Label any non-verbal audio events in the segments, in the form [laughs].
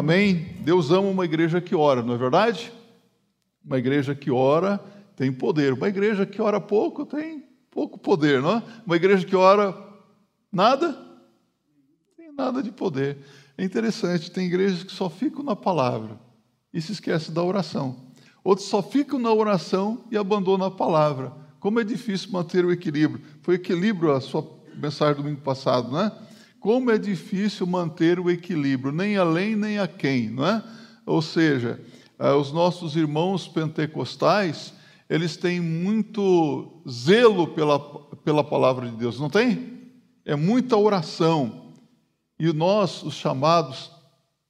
Amém? Deus ama uma igreja que ora, não é verdade? Uma igreja que ora tem poder. Uma igreja que ora pouco tem pouco poder, não é? Uma igreja que ora nada, tem nada de poder. É interessante, tem igrejas que só ficam na palavra e se esquecem da oração. Outros só ficam na oração e abandonam a palavra. Como é difícil manter o equilíbrio. Foi equilíbrio a sua mensagem do domingo passado, não é? Como é difícil manter o equilíbrio, nem além nem a quem, não é? Ou seja, eh, os nossos irmãos pentecostais, eles têm muito zelo pela, pela palavra de Deus, não tem? É muita oração, e nós, os chamados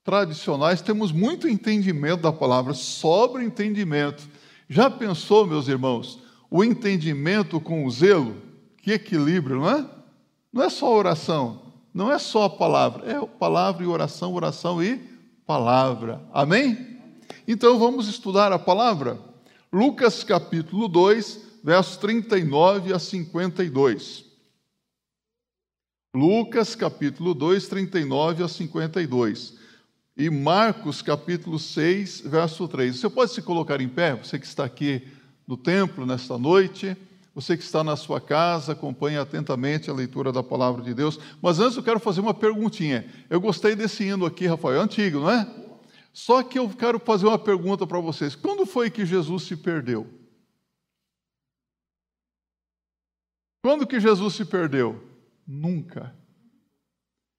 tradicionais, temos muito entendimento da palavra, sobre entendimento. Já pensou, meus irmãos, o entendimento com o zelo? Que equilíbrio, não é? Não é só oração, não é só a palavra, é palavra e oração, oração e palavra. Amém? Então vamos estudar a palavra. Lucas capítulo 2, versos 39 a 52. Lucas capítulo 2, 39 a 52. E Marcos capítulo 6, verso 3. Você pode se colocar em pé, você que está aqui no templo nesta noite, você que está na sua casa, acompanhe atentamente a leitura da palavra de Deus. Mas antes eu quero fazer uma perguntinha. Eu gostei desse hino aqui, Rafael, é antigo, não é? Só que eu quero fazer uma pergunta para vocês. Quando foi que Jesus se perdeu? Quando que Jesus se perdeu? Nunca.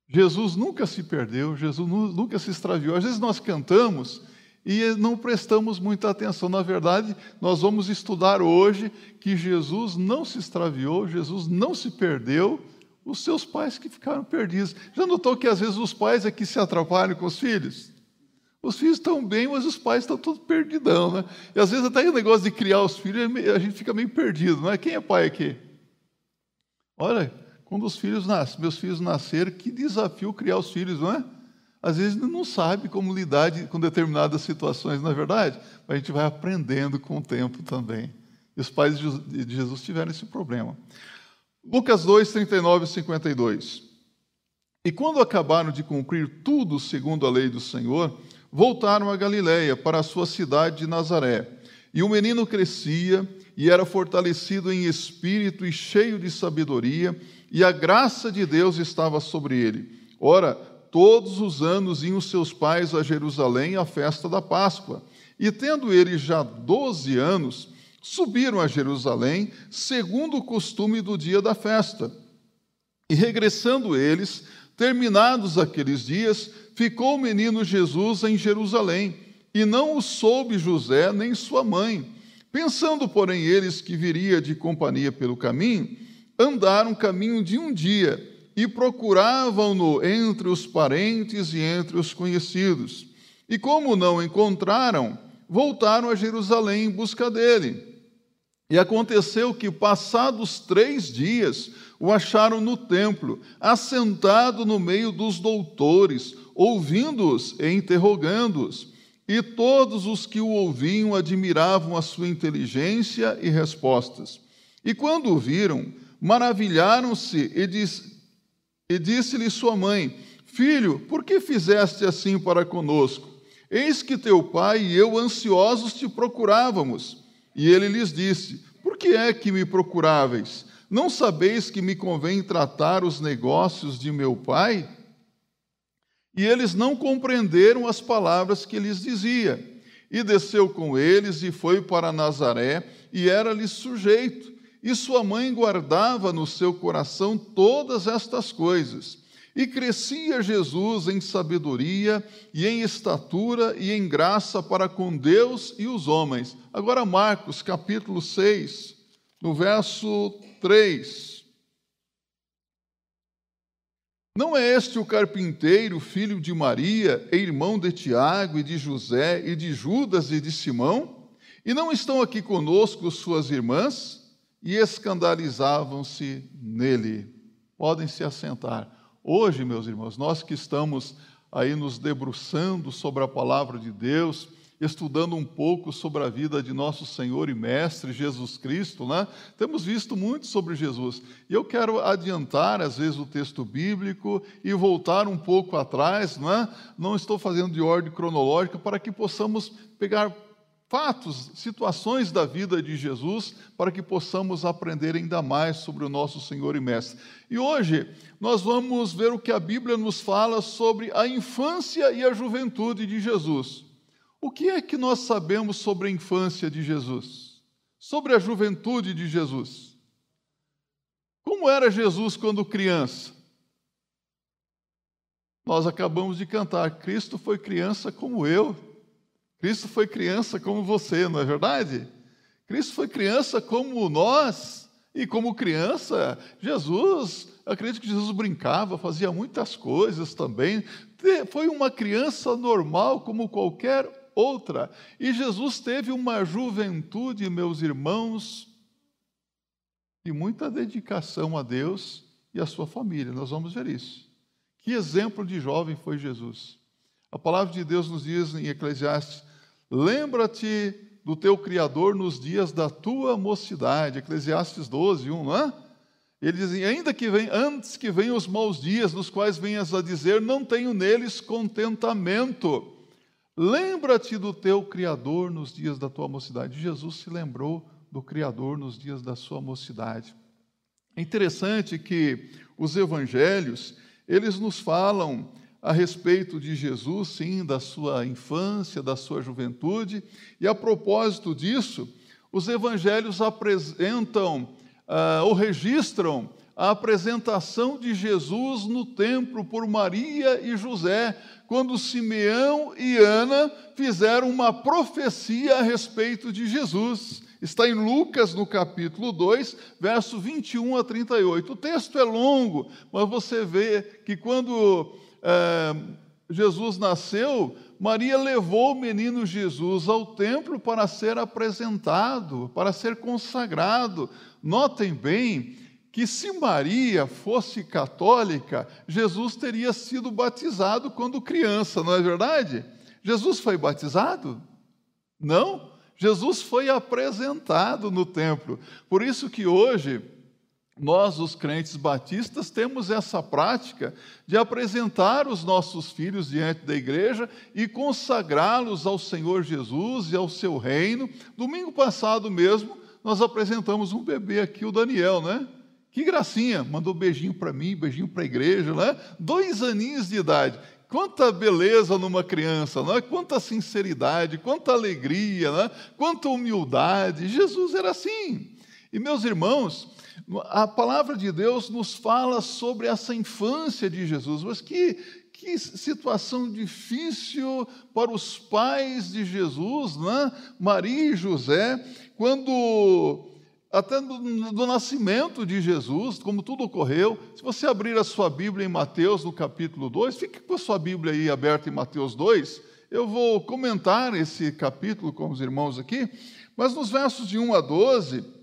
Jesus nunca se perdeu, Jesus nunca se extraviou. Às vezes nós cantamos e não prestamos muita atenção. Na verdade, nós vamos estudar hoje que Jesus não se extraviou, Jesus não se perdeu, os seus pais que ficaram perdidos. Já notou que às vezes os pais é que se atrapalham com os filhos? Os filhos estão bem, mas os pais estão todos perdidão, né? E às vezes até o negócio de criar os filhos, a gente fica meio perdido, não é? Quem é pai aqui? Olha, quando os filhos nascem, meus filhos nasceram, que desafio criar os filhos, não é? Às vezes não sabe como lidar com determinadas situações, não é verdade? A gente vai aprendendo com o tempo também. E os pais de Jesus tiveram esse problema. Lucas 2, 39 e 52. E quando acabaram de cumprir tudo segundo a lei do Senhor, voltaram a Galiléia, para a sua cidade de Nazaré. E o menino crescia e era fortalecido em espírito e cheio de sabedoria, e a graça de Deus estava sobre ele. Ora, todos os anos iam seus pais a Jerusalém à festa da Páscoa. E tendo ele já doze anos, subiram a Jerusalém, segundo o costume do dia da festa. E regressando eles, terminados aqueles dias, ficou o menino Jesus em Jerusalém, e não o soube José nem sua mãe. Pensando, porém, eles que viria de companhia pelo caminho, andaram caminho de um dia e procuravam-no entre os parentes e entre os conhecidos. E como não encontraram, voltaram a Jerusalém em busca dele. E aconteceu que, passados três dias, o acharam no templo, assentado no meio dos doutores, ouvindo-os e interrogando-os. E todos os que o ouviam admiravam a sua inteligência e respostas. E quando o viram, maravilharam-se e, diz, e disse-lhe sua mãe: Filho, por que fizeste assim para conosco? Eis que teu pai e eu ansiosos te procurávamos. E ele lhes disse: Por que é que me procuráveis? Não sabeis que me convém tratar os negócios de meu pai? E eles não compreenderam as palavras que lhes dizia. E desceu com eles e foi para Nazaré, e era-lhes sujeito e sua mãe guardava no seu coração todas estas coisas. E crescia Jesus em sabedoria e em estatura e em graça para com Deus e os homens. Agora, Marcos, capítulo 6, no verso 3. Não é este o carpinteiro, filho de Maria, e irmão de Tiago e de José e de Judas e de Simão? E não estão aqui conosco suas irmãs? E escandalizavam-se nele. Podem se assentar. Hoje, meus irmãos, nós que estamos aí nos debruçando sobre a palavra de Deus, estudando um pouco sobre a vida de nosso Senhor e Mestre Jesus Cristo, né? Temos visto muito sobre Jesus. E eu quero adiantar, às vezes, o texto bíblico e voltar um pouco atrás, né? Não estou fazendo de ordem cronológica para que possamos pegar fatos, situações da vida de Jesus, para que possamos aprender ainda mais sobre o nosso Senhor e Mestre. E hoje nós vamos ver o que a Bíblia nos fala sobre a infância e a juventude de Jesus. O que é que nós sabemos sobre a infância de Jesus? Sobre a juventude de Jesus? Como era Jesus quando criança? Nós acabamos de cantar: Cristo foi criança como eu. Cristo foi criança como você, não é verdade? Cristo foi criança como nós, e como criança, Jesus, acredito que Jesus brincava, fazia muitas coisas também. Foi uma criança normal como qualquer outra. E Jesus teve uma juventude, meus irmãos, de muita dedicação a Deus e à sua família. Nós vamos ver isso. Que exemplo de jovem foi Jesus? A palavra de Deus nos diz em Eclesiastes Lembra-te do teu Criador nos dias da tua mocidade. Eclesiastes 12, 1, não é? Ele diz: ainda que vem, antes que venham os maus dias, nos quais venhas a dizer, não tenho neles contentamento. Lembra-te do teu Criador nos dias da tua mocidade. Jesus se lembrou do Criador nos dias da sua mocidade. É interessante que os evangelhos, eles nos falam a respeito de Jesus, sim, da sua infância, da sua juventude, e a propósito disso, os evangelhos apresentam uh, ou registram a apresentação de Jesus no templo por Maria e José, quando Simeão e Ana fizeram uma profecia a respeito de Jesus. Está em Lucas, no capítulo 2, verso 21 a 38. O texto é longo, mas você vê que quando é, Jesus nasceu, Maria levou o menino Jesus ao templo para ser apresentado, para ser consagrado. Notem bem que se Maria fosse católica, Jesus teria sido batizado quando criança, não é verdade? Jesus foi batizado? Não. Jesus foi apresentado no templo. Por isso que hoje nós, os crentes batistas, temos essa prática de apresentar os nossos filhos diante da igreja e consagrá-los ao Senhor Jesus e ao seu reino. Domingo passado mesmo, nós apresentamos um bebê aqui, o Daniel, né? Que gracinha, mandou beijinho para mim, beijinho para a igreja, né? Dois aninhos de idade. Quanta beleza numa criança, não é? Quanta sinceridade, quanta alegria, né? Quanta humildade. Jesus era assim. E meus irmãos, a palavra de Deus nos fala sobre essa infância de Jesus, mas que, que situação difícil para os pais de Jesus, né? Maria e José, quando até do, do, nascimento de Jesus, como tudo ocorreu. Se você abrir a sua Bíblia em Mateus, no capítulo 2, fique com a sua Bíblia aí aberta em Mateus 2. Eu vou comentar esse capítulo com os irmãos aqui, mas nos versos de 1 a 12,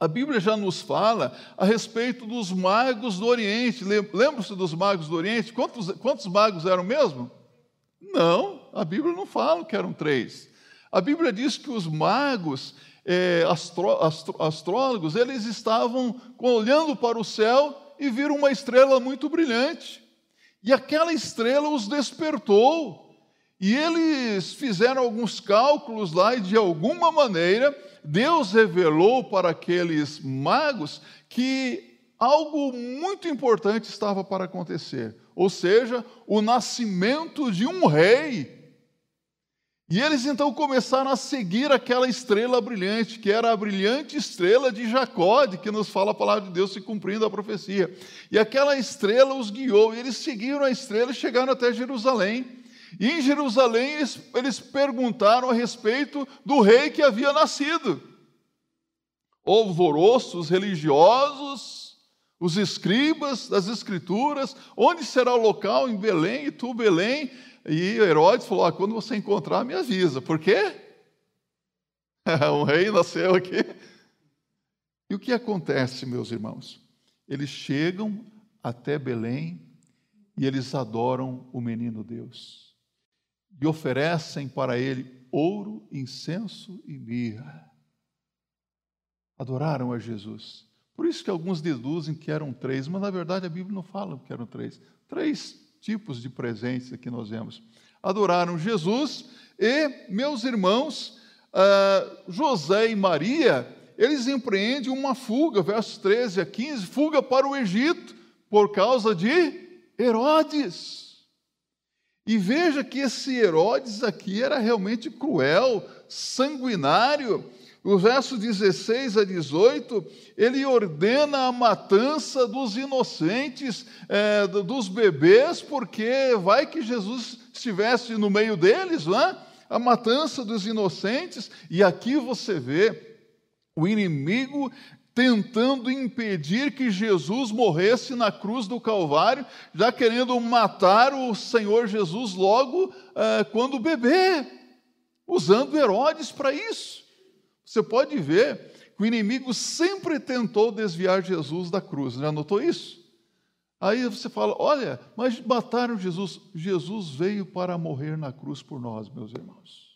a Bíblia já nos fala a respeito dos magos do Oriente. Lembra-se dos magos do Oriente? Quantos, quantos magos eram mesmo? Não, a Bíblia não fala que eram três. A Bíblia diz que os magos, é, astro, astro, astrólogos, eles estavam olhando para o céu e viram uma estrela muito brilhante. E aquela estrela os despertou. E eles fizeram alguns cálculos lá e, de alguma maneira, Deus revelou para aqueles magos que algo muito importante estava para acontecer, ou seja, o nascimento de um rei. E eles então começaram a seguir aquela estrela brilhante, que era a brilhante estrela de Jacó, de que nos fala a palavra de Deus se cumprindo a profecia. E aquela estrela os guiou, e eles seguiram a estrela e chegaram até Jerusalém. E em Jerusalém eles, eles perguntaram a respeito do rei que havia nascido. Alvoroços religiosos, os escribas das escrituras, onde será o local? Em Belém, e tu, Belém. E Herodes falou: ah, quando você encontrar, me avisa. Por quê? [laughs] um rei nasceu aqui. E o que acontece, meus irmãos? Eles chegam até Belém e eles adoram o menino Deus e oferecem para ele ouro, incenso e mirra. Adoraram a Jesus. Por isso que alguns deduzem que eram três, mas na verdade a Bíblia não fala que eram três. Três tipos de presentes que nós vemos. Adoraram Jesus e, meus irmãos, uh, José e Maria, eles empreendem uma fuga, versos 13 a 15, fuga para o Egito, por causa de Herodes. E veja que esse Herodes aqui era realmente cruel, sanguinário. O verso 16 a 18, ele ordena a matança dos inocentes, é, dos bebês, porque vai que Jesus estivesse no meio deles, não é? a matança dos inocentes, e aqui você vê o inimigo tentando impedir que Jesus morresse na cruz do Calvário, já querendo matar o Senhor Jesus logo eh, quando bebê, usando Herodes para isso. Você pode ver que o inimigo sempre tentou desviar Jesus da cruz, já notou isso? Aí você fala: olha, mas mataram Jesus. Jesus veio para morrer na cruz por nós, meus irmãos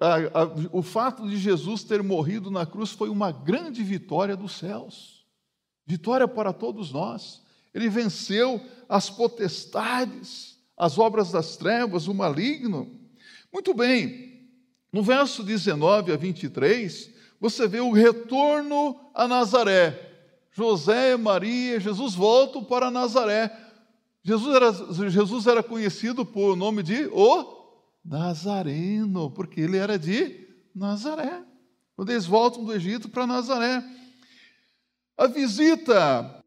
a, a, o fato de Jesus ter morrido na cruz foi uma grande vitória dos céus, vitória para todos nós. Ele venceu as potestades, as obras das trevas, o maligno. Muito bem, no verso 19 a 23, você vê o retorno a Nazaré. José, Maria, Jesus voltam para Nazaré. Jesus era, Jesus era conhecido por nome de o Nazareno, porque ele era de Nazaré. Quando eles voltam do Egito para Nazaré. A visita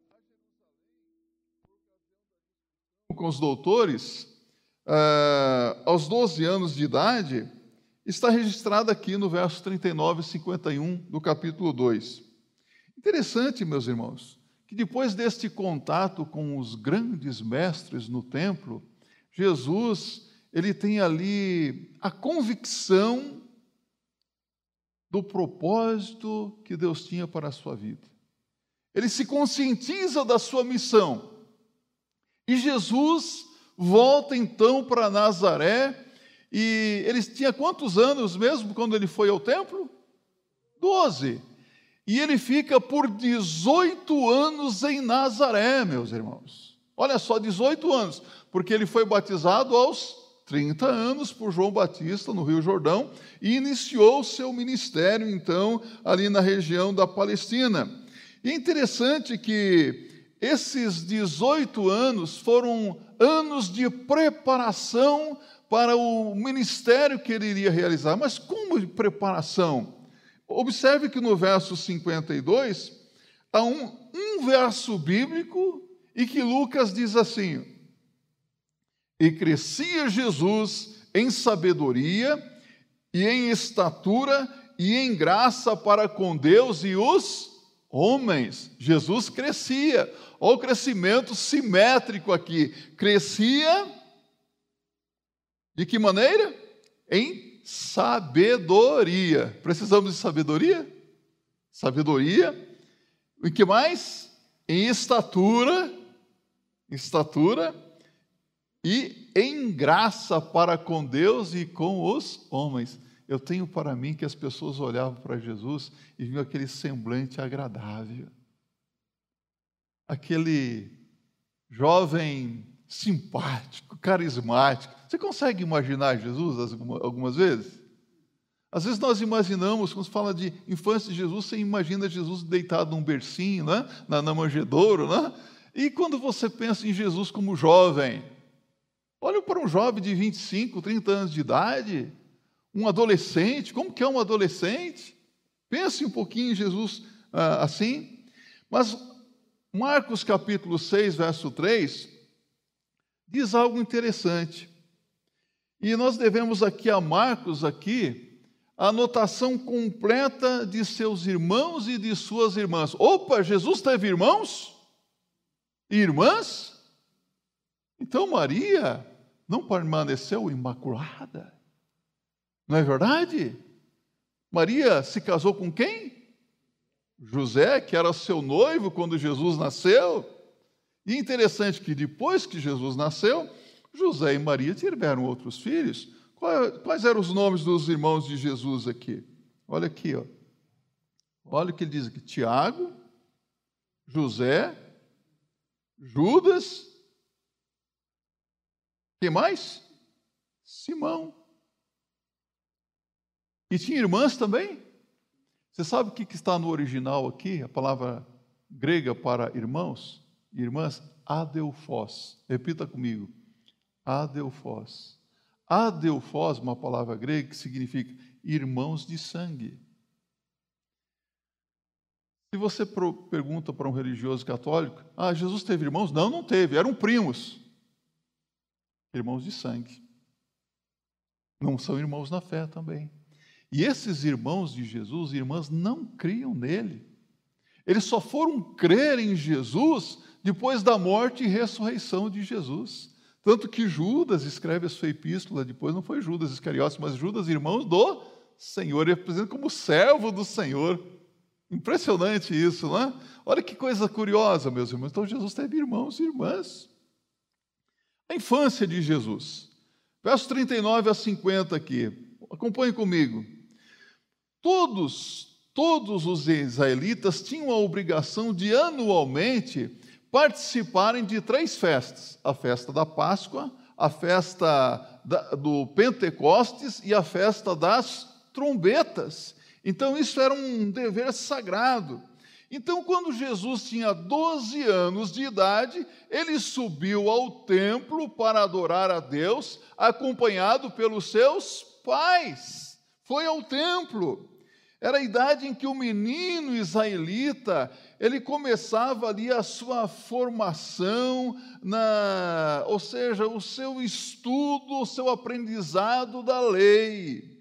com os doutores, uh, aos 12 anos de idade, está registrada aqui no verso 39 e 51 do capítulo 2. Interessante, meus irmãos, que depois deste contato com os grandes mestres no templo, Jesus ele tem ali a convicção do propósito que Deus tinha para a sua vida. Ele se conscientiza da sua missão. E Jesus volta então para Nazaré. E ele tinha quantos anos mesmo quando ele foi ao templo? Doze. E ele fica por 18 anos em Nazaré, meus irmãos. Olha só, 18 anos, porque ele foi batizado aos 30 anos por João Batista no Rio Jordão e iniciou seu ministério, então, ali na região da Palestina. E é interessante que esses 18 anos foram anos de preparação para o ministério que ele iria realizar. Mas como de preparação? Observe que no verso 52 há um, um verso bíblico e que Lucas diz assim: e crescia Jesus em sabedoria e em estatura e em graça para com Deus e os homens. Jesus crescia. Olha o crescimento simétrico aqui. Crescia de que maneira? Em sabedoria. Precisamos de sabedoria? Sabedoria. E que mais? Em estatura. Estatura e em graça para com Deus e com os homens. Eu tenho para mim que as pessoas olhavam para Jesus e viam aquele semblante agradável, aquele jovem simpático, carismático. Você consegue imaginar Jesus algumas vezes? Às vezes nós imaginamos, quando se fala de infância de Jesus, você imagina Jesus deitado num bercinho, né? na, na né? E quando você pensa em Jesus como jovem, Olha para um jovem de 25, 30 anos de idade, um adolescente, como que é um adolescente? Pense um pouquinho em Jesus ah, assim. Mas Marcos capítulo 6, verso 3, diz algo interessante. E nós devemos aqui a Marcos aqui a anotação completa de seus irmãos e de suas irmãs. Opa, Jesus teve irmãos? Irmãs? Então Maria não permaneceu imaculada. Não é verdade? Maria se casou com quem? José, que era seu noivo quando Jesus nasceu. E interessante que depois que Jesus nasceu, José e Maria tiveram outros filhos, Quais eram os nomes dos irmãos de Jesus aqui? Olha aqui, ó. Olha o que ele diz aqui: Tiago, José, Judas, quem mais? Simão. E tinha irmãs também? Você sabe o que está no original aqui? A palavra grega para irmãos irmãs? Adelfós. Repita comigo. Adelfós. Adelfós, uma palavra grega que significa irmãos de sangue. Se você pergunta para um religioso católico, ah, Jesus teve irmãos? Não, não teve, eram primos. Irmãos de sangue. Não são irmãos na fé também. E esses irmãos de Jesus, irmãs, não criam nele. Eles só foram crer em Jesus depois da morte e ressurreição de Jesus. Tanto que Judas escreve a sua epístola, depois não foi Judas Iscariotes, mas Judas, irmãos do Senhor, ele apresenta como servo do Senhor. Impressionante isso, não é? Olha que coisa curiosa, meus irmãos. Então Jesus teve irmãos e irmãs. A infância de Jesus. Verso 39 a 50 aqui. Acompanhe comigo. Todos, todos os israelitas tinham a obrigação de anualmente participarem de três festas: a festa da Páscoa, a festa do Pentecostes e a festa das trombetas. Então, isso era um dever sagrado. Então, quando Jesus tinha 12 anos de idade, ele subiu ao templo para adorar a Deus, acompanhado pelos seus pais. Foi ao templo. Era a idade em que o menino israelita, ele começava ali a sua formação, na, ou seja, o seu estudo, o seu aprendizado da lei.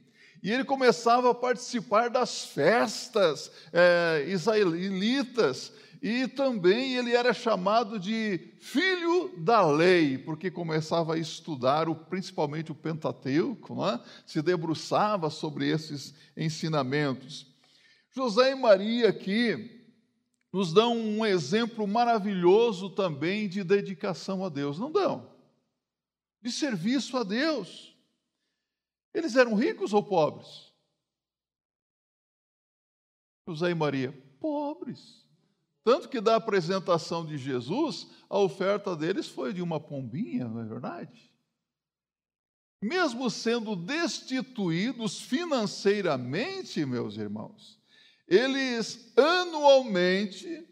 E ele começava a participar das festas é, israelitas, e também ele era chamado de filho da lei, porque começava a estudar o, principalmente o Pentateuco, é? se debruçava sobre esses ensinamentos. José e Maria aqui nos dão um exemplo maravilhoso também de dedicação a Deus, não dão? De serviço a Deus. Eles eram ricos ou pobres? José e Maria, pobres. Tanto que da apresentação de Jesus, a oferta deles foi de uma pombinha, não é verdade? Mesmo sendo destituídos financeiramente, meus irmãos, eles anualmente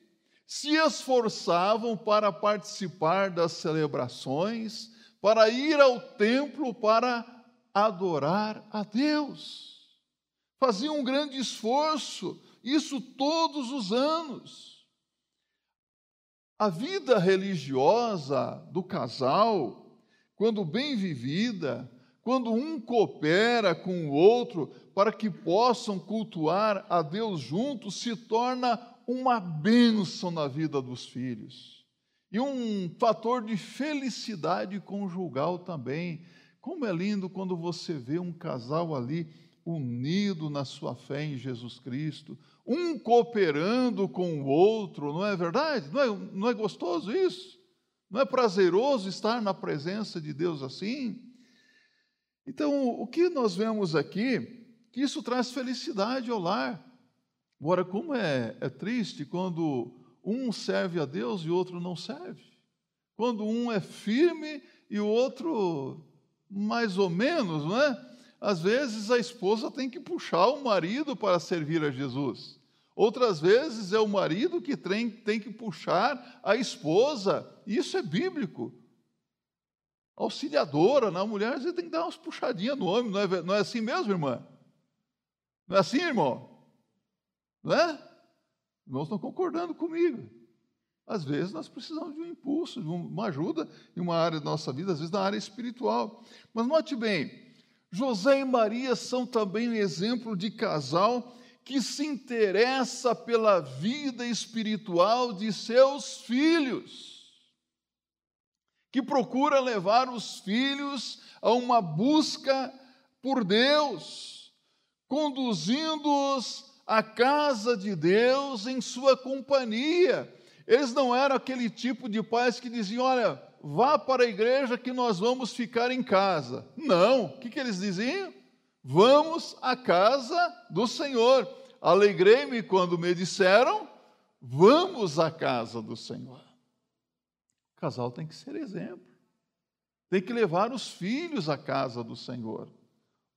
se esforçavam para participar das celebrações, para ir ao templo para adorar a Deus. Faziam um grande esforço, isso todos os anos. A vida religiosa do casal, quando bem vivida, quando um coopera com o outro para que possam cultuar a Deus juntos, se torna uma bênção na vida dos filhos. E um fator de felicidade conjugal também, como é lindo quando você vê um casal ali unido na sua fé em Jesus Cristo, um cooperando com o outro, não é verdade? Não é, não é gostoso isso? Não é prazeroso estar na presença de Deus assim? Então, o que nós vemos aqui, que isso traz felicidade ao lar. Agora, como é, é triste quando um serve a Deus e o outro não serve. Quando um é firme e o outro mais ou menos, não é? Às vezes a esposa tem que puxar o marido para servir a Jesus. Outras vezes é o marido que tem, tem que puxar a esposa. Isso é bíblico. Auxiliadora, na mulher, você tem que dar umas puxadinhas no homem. Não é, não é assim mesmo, irmã? Não é assim, irmão? Não é? Irmãos estão concordando comigo. Às vezes nós precisamos de um impulso, de uma ajuda em uma área da nossa vida, às vezes na área espiritual. Mas note bem, José e Maria são também um exemplo de casal que se interessa pela vida espiritual de seus filhos, que procura levar os filhos a uma busca por Deus, conduzindo-os à casa de Deus em sua companhia eles não eram aquele tipo de pais que diziam: olha, vá para a igreja que nós vamos ficar em casa. Não, o que, que eles diziam? Vamos à casa do Senhor. Alegrei-me quando me disseram, vamos à casa do Senhor. O casal tem que ser exemplo, tem que levar os filhos à casa do Senhor,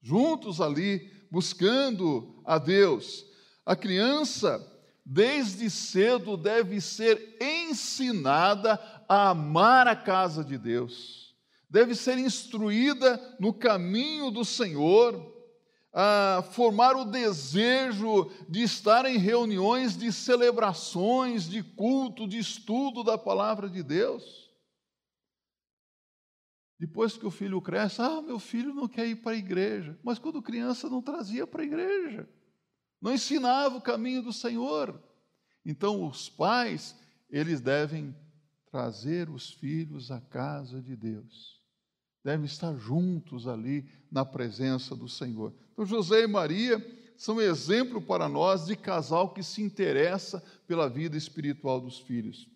juntos ali, buscando a Deus. A criança, desde cedo, deve ser ensinada a amar a casa de Deus, deve ser instruída no caminho do Senhor, a formar o desejo de estar em reuniões de celebrações, de culto, de estudo da palavra de Deus. Depois que o filho cresce, ah, meu filho não quer ir para a igreja. Mas quando criança não trazia para a igreja, não ensinava o caminho do Senhor. Então os pais, eles devem trazer os filhos à casa de Deus devem estar juntos ali na presença do Senhor. Então, José e Maria são exemplo para nós de casal que se interessa pela vida espiritual dos filhos.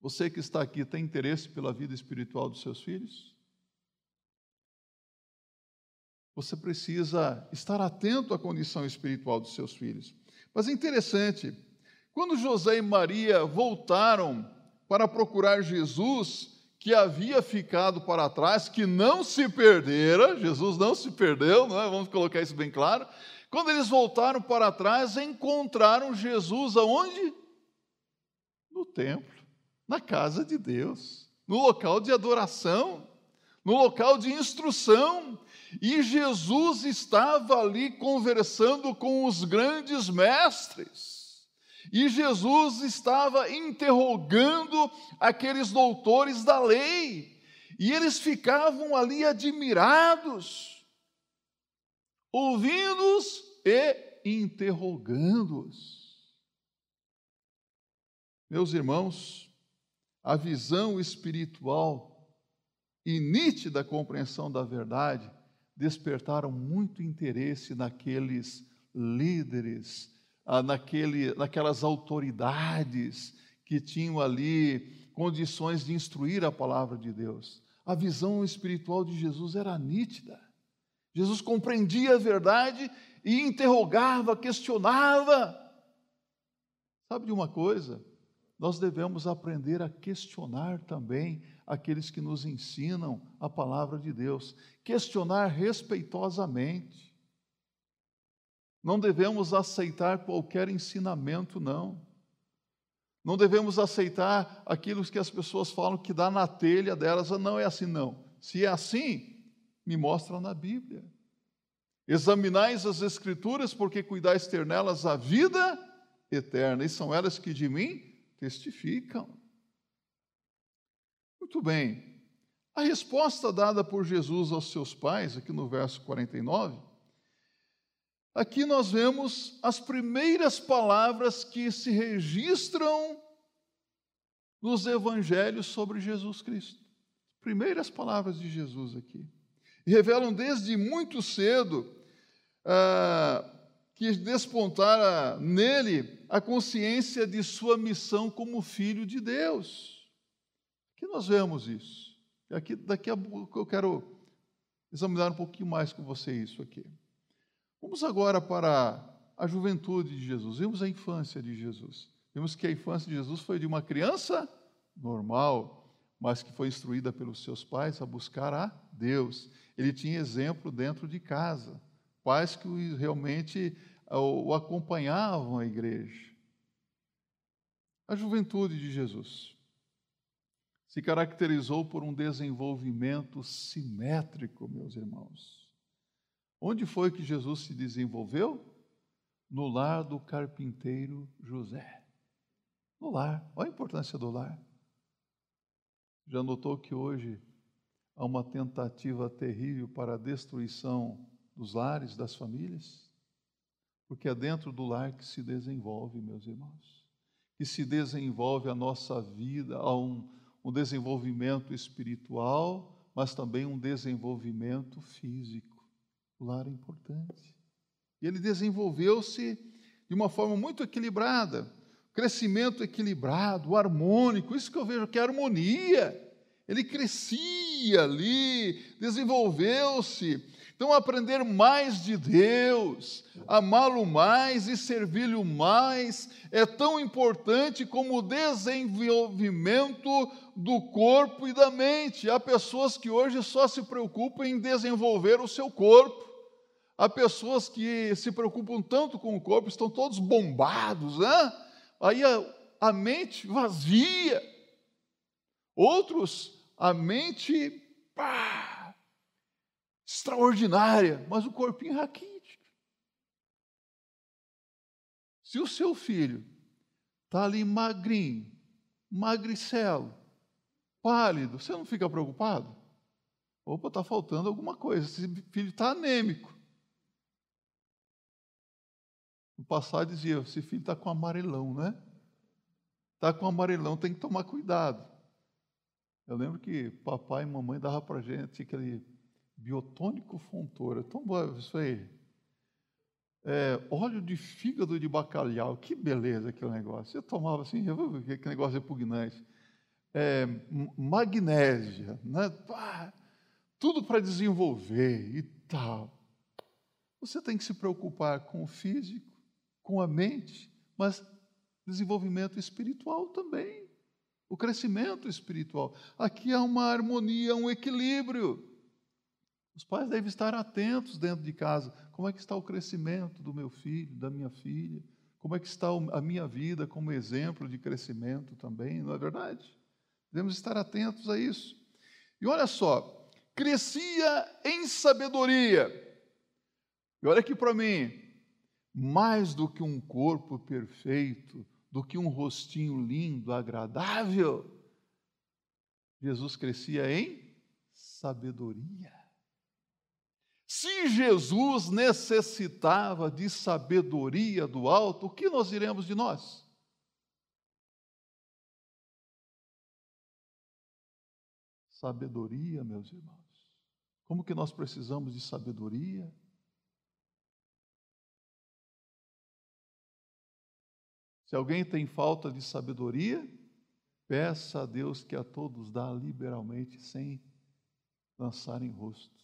Você que está aqui tem interesse pela vida espiritual dos seus filhos? Você precisa estar atento à condição espiritual dos seus filhos. Mas é interessante, quando José e Maria voltaram para procurar Jesus, que havia ficado para trás, que não se perdera, Jesus não se perdeu, não é? vamos colocar isso bem claro. Quando eles voltaram para trás, encontraram Jesus aonde? No templo, na casa de Deus, no local de adoração, no local de instrução. E Jesus estava ali conversando com os grandes mestres. E Jesus estava interrogando aqueles doutores da lei, e eles ficavam ali admirados, ouvindo-os e interrogando-os. Meus irmãos, a visão espiritual e nítida compreensão da verdade despertaram muito interesse naqueles líderes ah, naquele, naquelas autoridades que tinham ali condições de instruir a palavra de Deus. A visão espiritual de Jesus era nítida. Jesus compreendia a verdade e interrogava, questionava. Sabe de uma coisa? Nós devemos aprender a questionar também aqueles que nos ensinam a palavra de Deus, questionar respeitosamente. Não devemos aceitar qualquer ensinamento, não. Não devemos aceitar aquilo que as pessoas falam que dá na telha delas. Ah, não é assim, não. Se é assim, me mostra na Bíblia. Examinais as Escrituras, porque cuidais ter nelas a vida eterna, e são elas que de mim testificam. Muito bem. A resposta dada por Jesus aos seus pais, aqui no verso 49, Aqui nós vemos as primeiras palavras que se registram nos evangelhos sobre Jesus Cristo. Primeiras palavras de Jesus aqui. Revelam desde muito cedo ah, que despontara nele a consciência de sua missão como filho de Deus. Aqui nós vemos isso. Aqui, daqui a pouco eu quero examinar um pouquinho mais com você isso aqui. Vamos agora para a juventude de Jesus. Vimos a infância de Jesus. Vimos que a infância de Jesus foi de uma criança normal, mas que foi instruída pelos seus pais a buscar a Deus. Ele tinha exemplo dentro de casa, pais que realmente o acompanhavam à igreja. A juventude de Jesus se caracterizou por um desenvolvimento simétrico, meus irmãos. Onde foi que Jesus se desenvolveu? No lar do carpinteiro José. No lar. Olha a importância do lar. Já notou que hoje há uma tentativa terrível para a destruição dos lares, das famílias? Porque é dentro do lar que se desenvolve, meus irmãos, que se desenvolve a nossa vida, há um, um desenvolvimento espiritual, mas também um desenvolvimento físico. O lar é importante. E ele desenvolveu-se de uma forma muito equilibrada, crescimento equilibrado, harmônico, isso que eu vejo que é harmonia Ele crescia ali, desenvolveu-se. Então, aprender mais de Deus, amá-lo mais e servi-lo mais é tão importante como o desenvolvimento do corpo e da mente. Há pessoas que hoje só se preocupam em desenvolver o seu corpo. Há pessoas que se preocupam tanto com o corpo, estão todos bombados, né? aí a, a mente vazia. Outros, a mente pá, extraordinária, mas o corpinho raquítico. Se o seu filho está ali magrinho, magricelo, pálido, você não fica preocupado? Opa, está faltando alguma coisa. Esse filho está anêmico. No passado dizia, esse filho está com amarelão, né? Está com amarelão, tem que tomar cuidado. Eu lembro que papai e mamãe davam para gente aquele biotônico fontoura. Tão bom isso aí. É, óleo de fígado de bacalhau, que beleza aquele negócio. Eu tomava assim, que negócio repugnante. É, magnésia, né? Tudo para desenvolver e tal. Você tem que se preocupar com o físico, com a mente, mas desenvolvimento espiritual também. O crescimento espiritual. Aqui há uma harmonia, um equilíbrio. Os pais devem estar atentos dentro de casa. Como é que está o crescimento do meu filho, da minha filha? Como é que está a minha vida como exemplo de crescimento também, não é verdade? Devemos estar atentos a isso. E olha só, crescia em sabedoria. E olha aqui para mim, mais do que um corpo perfeito, do que um rostinho lindo, agradável, Jesus crescia em sabedoria. Se Jesus necessitava de sabedoria do alto, o que nós diremos de nós? Sabedoria, meus irmãos. Como que nós precisamos de sabedoria? Se alguém tem falta de sabedoria, peça a Deus que a todos dá liberalmente, sem lançar em rosto.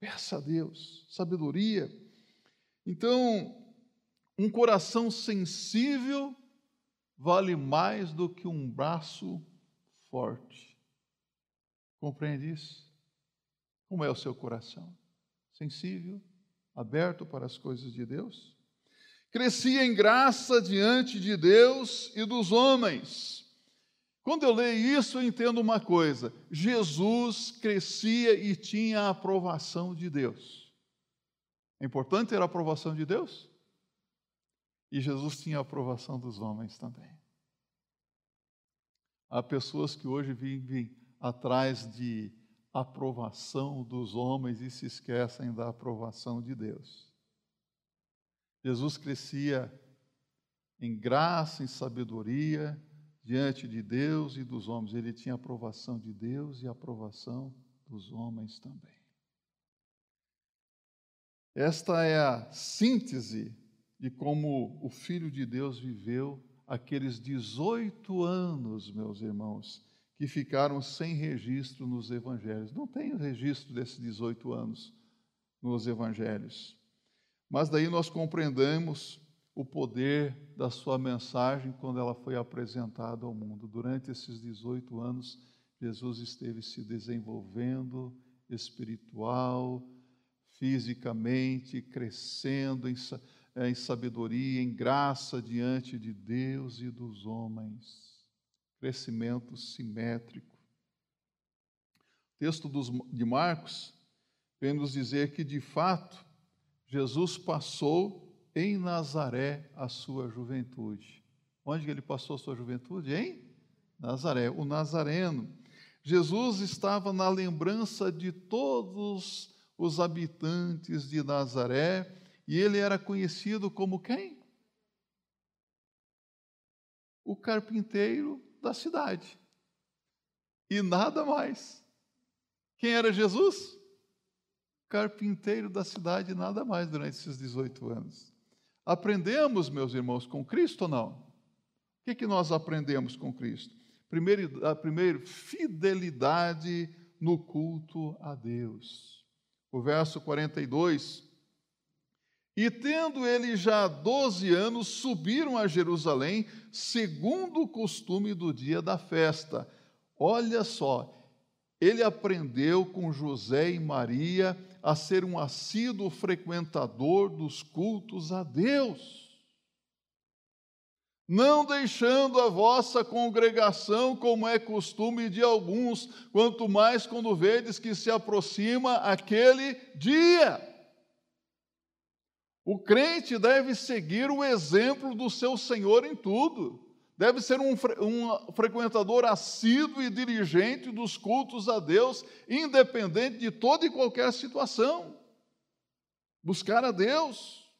Peça a Deus sabedoria. Então, um coração sensível vale mais do que um braço forte. Compreende isso? Como é o seu coração? Sensível, aberto para as coisas de Deus? crescia em graça diante de Deus e dos homens. Quando eu leio isso, eu entendo uma coisa: Jesus crescia e tinha a aprovação de Deus. É importante ter a aprovação de Deus? E Jesus tinha a aprovação dos homens também. Há pessoas que hoje vivem atrás de aprovação dos homens e se esquecem da aprovação de Deus. Jesus crescia em graça, em sabedoria, diante de Deus e dos homens. Ele tinha aprovação de Deus e aprovação dos homens também. Esta é a síntese de como o Filho de Deus viveu aqueles 18 anos, meus irmãos, que ficaram sem registro nos evangelhos. Não tem registro desses 18 anos nos evangelhos. Mas daí nós compreendemos o poder da sua mensagem quando ela foi apresentada ao mundo. Durante esses 18 anos, Jesus esteve se desenvolvendo espiritual, fisicamente, crescendo em, em sabedoria, em graça diante de Deus e dos homens. Crescimento simétrico. O texto dos, de Marcos vem nos dizer que, de fato, Jesus passou em Nazaré a sua juventude. Onde ele passou a sua juventude? Em Nazaré, o Nazareno. Jesus estava na lembrança de todos os habitantes de Nazaré e ele era conhecido como quem? O carpinteiro da cidade. E nada mais. Quem era Jesus? carpinteiro da cidade, nada mais durante esses 18 anos. Aprendemos, meus irmãos, com Cristo ou não? O que, que nós aprendemos com Cristo? Primeiro, a primeira, fidelidade no culto a Deus. O verso 42. E tendo ele já doze anos, subiram a Jerusalém, segundo o costume do dia da festa. Olha só, ele aprendeu com José e Maria a ser um assíduo frequentador dos cultos a Deus. Não deixando a vossa congregação, como é costume de alguns, quanto mais quando vedes que se aproxima aquele dia. O crente deve seguir o exemplo do seu Senhor em tudo deve ser um, um frequentador assíduo e dirigente dos cultos a Deus, independente de toda e qualquer situação. Buscar a Deus,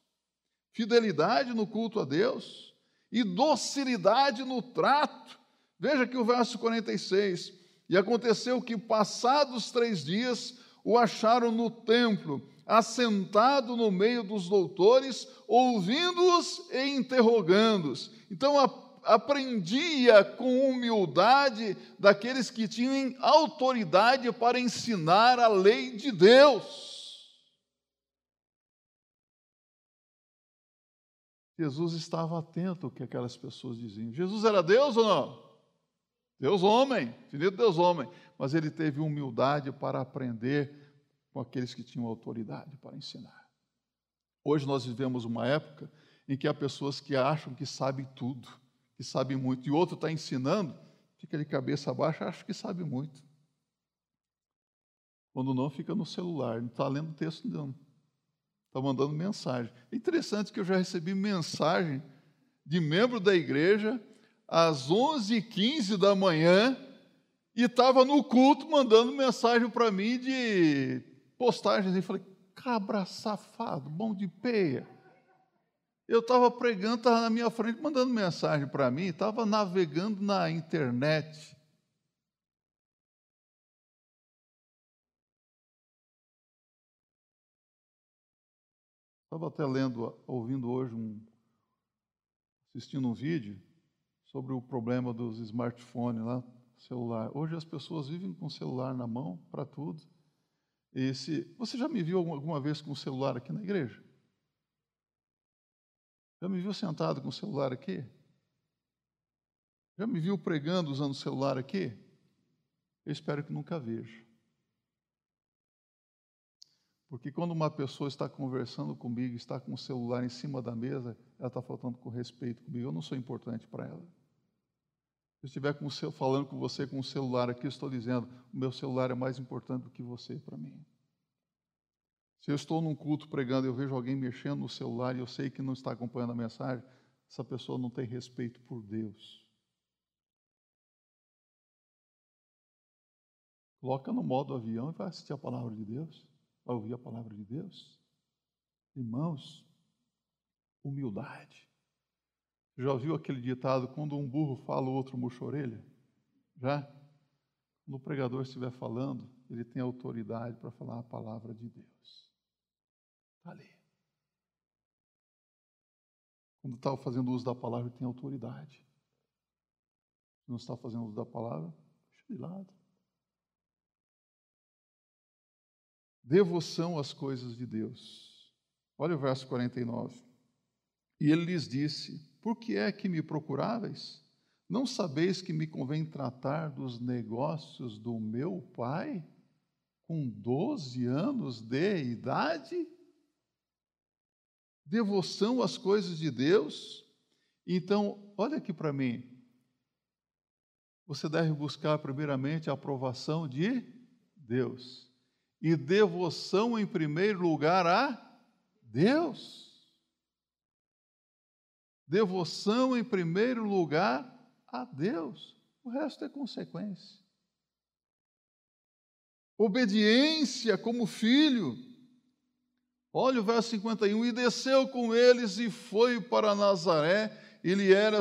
fidelidade no culto a Deus e docilidade no trato. Veja aqui o verso 46. E aconteceu que, passados três dias, o acharam no templo, assentado no meio dos doutores, ouvindo-os e interrogando-os. Então, a aprendia com humildade daqueles que tinham autoridade para ensinar a lei de Deus. Jesus estava atento ao que aquelas pessoas diziam. Jesus era Deus ou não? Deus homem, de Deus homem, mas ele teve humildade para aprender com aqueles que tinham autoridade para ensinar. Hoje nós vivemos uma época em que há pessoas que acham que sabem tudo que sabe muito, e outro está ensinando, fica de cabeça baixa, acha que sabe muito. Quando não, fica no celular, não está lendo texto, não. Está mandando mensagem. É interessante que eu já recebi mensagem de membro da igreja às 11h15 da manhã e estava no culto mandando mensagem para mim de postagens. E falei, cabra safado, bom de peia. Eu estava pregando, estava na minha frente, mandando mensagem para mim, estava navegando na internet. Estava até lendo, ouvindo hoje um, assistindo um vídeo sobre o problema dos smartphones lá, celular. Hoje as pessoas vivem com o celular na mão para tudo. Você já me viu alguma vez com o celular aqui na igreja? Já me viu sentado com o celular aqui? Já me viu pregando usando o celular aqui? Eu espero que nunca veja. Porque quando uma pessoa está conversando comigo, está com o celular em cima da mesa, ela está faltando com respeito comigo. Eu não sou importante para ela. Se eu estiver com seu, falando com você com o celular aqui, eu estou dizendo: o meu celular é mais importante do que você para mim. Se eu estou num culto pregando e eu vejo alguém mexendo no celular e eu sei que não está acompanhando a mensagem, essa pessoa não tem respeito por Deus. Coloca no modo avião e vai assistir a palavra de Deus, vai ouvir a palavra de Deus. Irmãos, humildade. Já ouviu aquele ditado, quando um burro fala, o outro murcha a orelha? Já? Quando o pregador estiver falando, ele tem autoridade para falar a palavra de Deus. Está ali. Quando está fazendo uso da palavra, tem autoridade. Se não está fazendo uso da palavra, deixa de lado. Devoção às coisas de Deus. Olha o verso 49. E ele lhes disse: Por que é que me procuráveis? Não sabeis que me convém tratar dos negócios do meu pai com 12 anos de idade? Devoção às coisas de Deus. Então, olha aqui para mim. Você deve buscar primeiramente a aprovação de Deus. E devoção em primeiro lugar a Deus. Devoção em primeiro lugar a Deus. O resto é consequência. Obediência como filho Olha o verso 51, e desceu com eles e foi para Nazaré, ele era,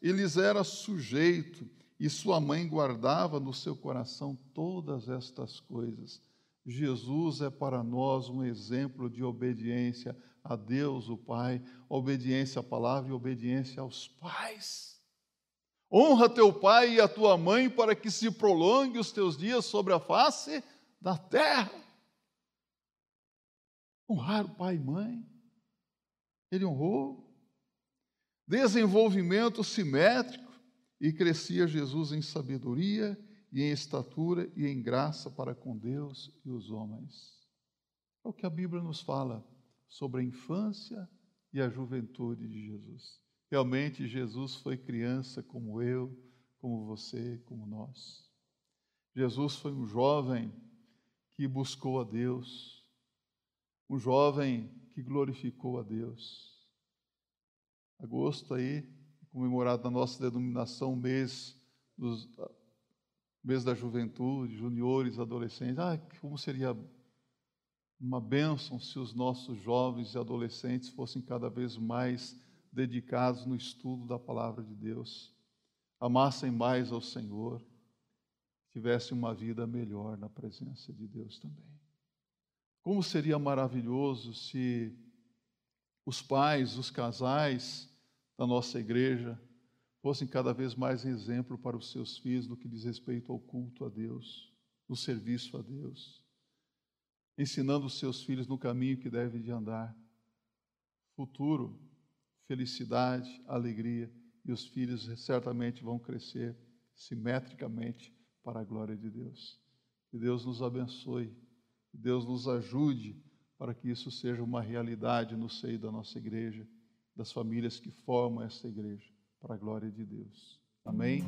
eles era sujeito, e sua mãe guardava no seu coração todas estas coisas. Jesus é para nós um exemplo de obediência a Deus, o Pai, obediência à palavra e obediência aos pais. Honra teu pai e a tua mãe para que se prolongue os teus dias sobre a face da terra. Honrar o pai e mãe. Ele honrou. Desenvolvimento simétrico e crescia Jesus em sabedoria e em estatura e em graça para com Deus e os homens. É o que a Bíblia nos fala sobre a infância e a juventude de Jesus. Realmente, Jesus foi criança como eu, como você, como nós. Jesus foi um jovem que buscou a Deus, um jovem que glorificou a Deus. Agosto aí, comemorado na nossa denominação, mês dos mês da juventude, juniores, adolescentes. Ah, como seria uma bênção se os nossos jovens e adolescentes fossem cada vez mais dedicados no estudo da palavra de Deus, amassem mais ao Senhor, tivessem uma vida melhor na presença de Deus também. Como seria maravilhoso se os pais, os casais da nossa igreja fossem cada vez mais exemplo para os seus filhos no que diz respeito ao culto a Deus, no serviço a Deus ensinando os seus filhos no caminho que devem de andar. Futuro, felicidade, alegria, e os filhos certamente vão crescer simetricamente para a glória de Deus. Que Deus nos abençoe, Deus nos ajude para que isso seja uma realidade no seio da nossa igreja, das famílias que formam essa igreja, para a glória de Deus. Amém?